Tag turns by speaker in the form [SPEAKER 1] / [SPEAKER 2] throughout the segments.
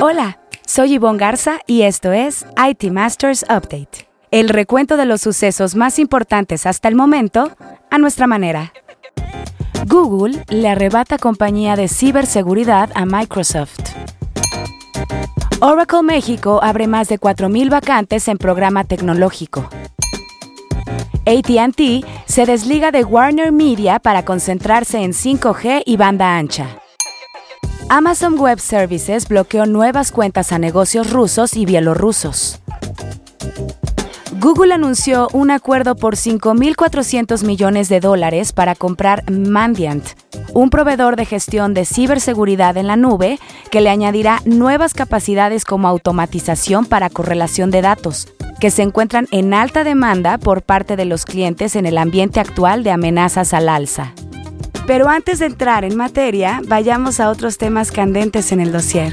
[SPEAKER 1] Hola, soy Yvonne Garza y esto es IT Masters Update, el recuento de los sucesos más importantes hasta el momento a nuestra manera. Google le arrebata compañía de ciberseguridad a Microsoft. Oracle México abre más de 4.000 vacantes en programa tecnológico. ATT se desliga de Warner Media para concentrarse en 5G y banda ancha. Amazon Web Services bloqueó nuevas cuentas a negocios rusos y bielorrusos. Google anunció un acuerdo por 5.400 millones de dólares para comprar Mandiant, un proveedor de gestión de ciberseguridad en la nube que le añadirá nuevas capacidades como automatización para correlación de datos, que se encuentran en alta demanda por parte de los clientes en el ambiente actual de amenazas al alza. Pero antes de entrar en materia, vayamos a otros temas candentes en el dossier.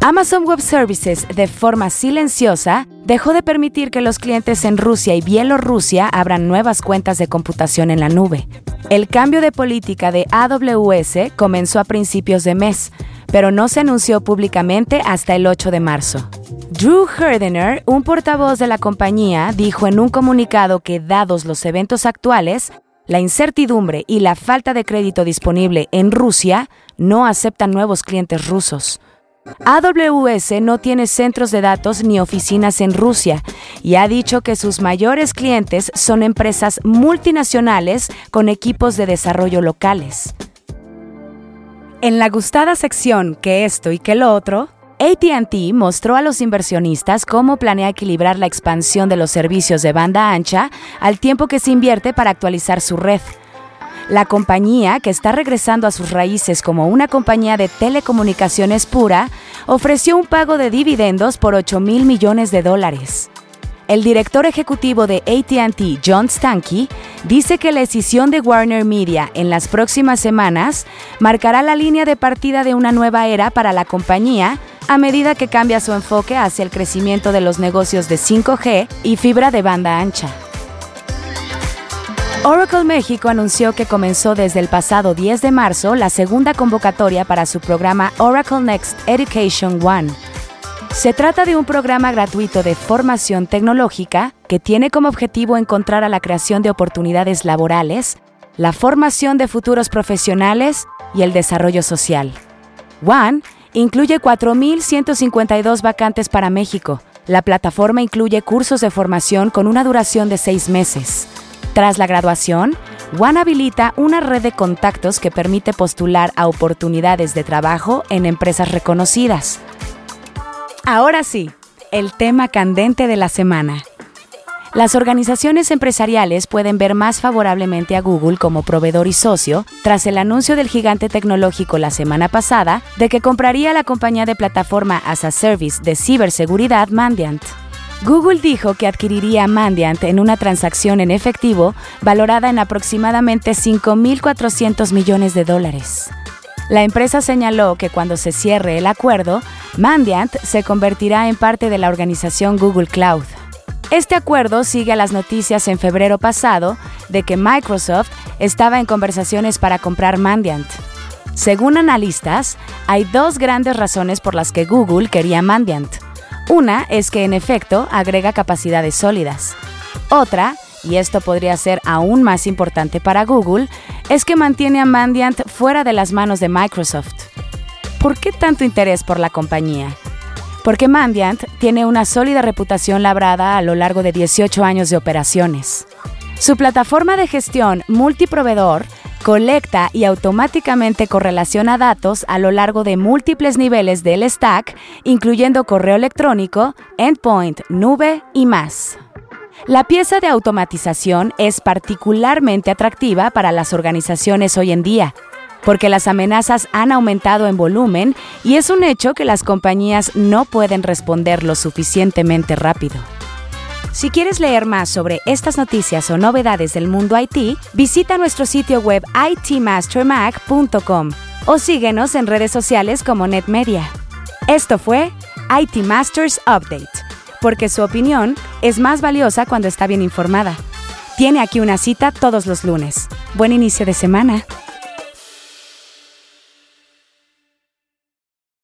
[SPEAKER 1] Amazon Web Services, de forma silenciosa, dejó de permitir que los clientes en Rusia y Bielorrusia abran nuevas cuentas de computación en la nube. El cambio de política de AWS comenzó a principios de mes, pero no se anunció públicamente hasta el 8 de marzo. Drew Herdener, un portavoz de la compañía, dijo en un comunicado que dados los eventos actuales, la incertidumbre y la falta de crédito disponible en Rusia no aceptan nuevos clientes rusos. AWS no tiene centros de datos ni oficinas en Rusia y ha dicho que sus mayores clientes son empresas multinacionales con equipos de desarrollo locales. En la gustada sección que esto y que lo otro, ATT mostró a los inversionistas cómo planea equilibrar la expansión de los servicios de banda ancha al tiempo que se invierte para actualizar su red. La compañía, que está regresando a sus raíces como una compañía de telecomunicaciones pura, ofreció un pago de dividendos por 8 mil millones de dólares. El director ejecutivo de ATT, John Stankey, dice que la decisión de Warner Media en las próximas semanas marcará la línea de partida de una nueva era para la compañía a medida que cambia su enfoque hacia el crecimiento de los negocios de 5G y fibra de banda ancha. Oracle México anunció que comenzó desde el pasado 10 de marzo la segunda convocatoria para su programa Oracle Next Education One se trata de un programa gratuito de formación tecnológica que tiene como objetivo encontrar a la creación de oportunidades laborales, la formación de futuros profesionales y el desarrollo social. One incluye 4.152 vacantes para México. La plataforma incluye cursos de formación con una duración de seis meses. Tras la graduación, One habilita una red de contactos que permite postular a oportunidades de trabajo en empresas reconocidas. Ahora sí, el tema candente de la semana. Las organizaciones empresariales pueden ver más favorablemente a Google como proveedor y socio tras el anuncio del gigante tecnológico la semana pasada de que compraría la compañía de plataforma as a service de ciberseguridad Mandiant. Google dijo que adquiriría Mandiant en una transacción en efectivo valorada en aproximadamente 5.400 millones de dólares. La empresa señaló que cuando se cierre el acuerdo, Mandiant se convertirá en parte de la organización Google Cloud. Este acuerdo sigue a las noticias en febrero pasado de que Microsoft estaba en conversaciones para comprar Mandiant. Según analistas, hay dos grandes razones por las que Google quería Mandiant. Una es que en efecto agrega capacidades sólidas. Otra y esto podría ser aún más importante para Google, es que mantiene a Mandiant fuera de las manos de Microsoft. ¿Por qué tanto interés por la compañía? Porque Mandiant tiene una sólida reputación labrada a lo largo de 18 años de operaciones. Su plataforma de gestión multiproveedor colecta y automáticamente correlaciona datos a lo largo de múltiples niveles del stack, incluyendo correo electrónico, endpoint, nube y más. La pieza de automatización es particularmente atractiva para las organizaciones hoy en día, porque las amenazas han aumentado en volumen y es un hecho que las compañías no pueden responder lo suficientemente rápido. Si quieres leer más sobre estas noticias o novedades del mundo IT, visita nuestro sitio web itmastermac.com o síguenos en redes sociales como NetMedia. Esto fue IT Masters Update porque su opinión es más valiosa cuando está bien informada. Tiene aquí una cita todos los lunes. Buen inicio de semana.